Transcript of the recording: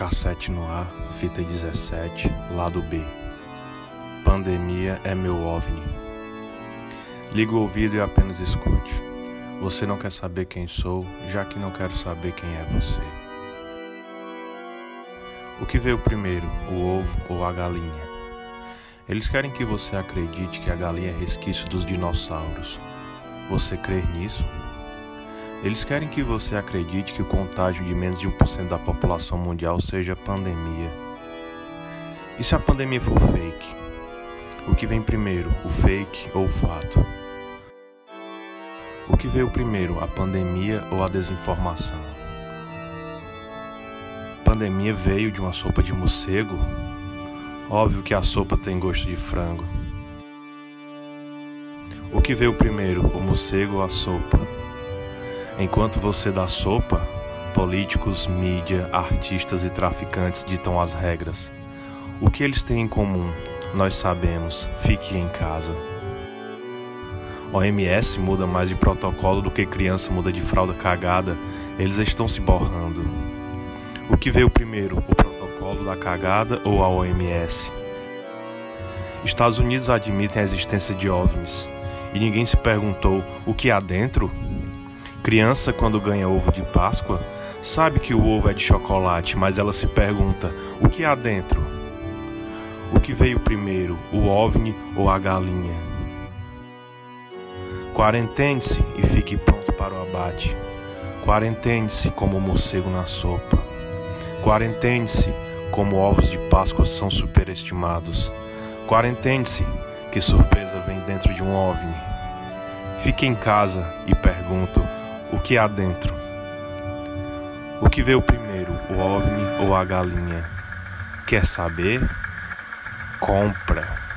Cassete no ar, fita 17, lado B. Pandemia é meu ovni. Liga o ouvido e apenas escute. Você não quer saber quem sou, já que não quero saber quem é você. O que veio primeiro, o ovo ou a galinha? Eles querem que você acredite que a galinha é resquício dos dinossauros. Você crê nisso? Eles querem que você acredite que o contágio de menos de 1% da população mundial seja pandemia. E se a pandemia for fake? O que vem primeiro, o fake ou o fato? O que veio primeiro, a pandemia ou a desinformação? Pandemia veio de uma sopa de morcego? Óbvio que a sopa tem gosto de frango. O que veio primeiro, o morcego ou a sopa? Enquanto você dá sopa, políticos, mídia, artistas e traficantes ditam as regras. O que eles têm em comum? Nós sabemos, fique em casa. OMS muda mais de protocolo do que criança muda de fralda cagada, eles estão se borrando. O que veio primeiro, o protocolo da cagada ou a OMS? Estados Unidos admitem a existência de OVNIs e ninguém se perguntou o que há dentro? Criança, quando ganha ovo de Páscoa, sabe que o ovo é de chocolate, mas ela se pergunta: o que há dentro? O que veio primeiro, o ovni ou a galinha? Quarentene-se e fique pronto para o abate. Quarentene-se como o morcego na sopa. Quarentene-se como ovos de Páscoa são superestimados. Quarentene-se, que surpresa vem dentro de um ovni. Fique em casa e pergunto o que há dentro. O que veio primeiro, o ovni ou a galinha? Quer saber? Compra.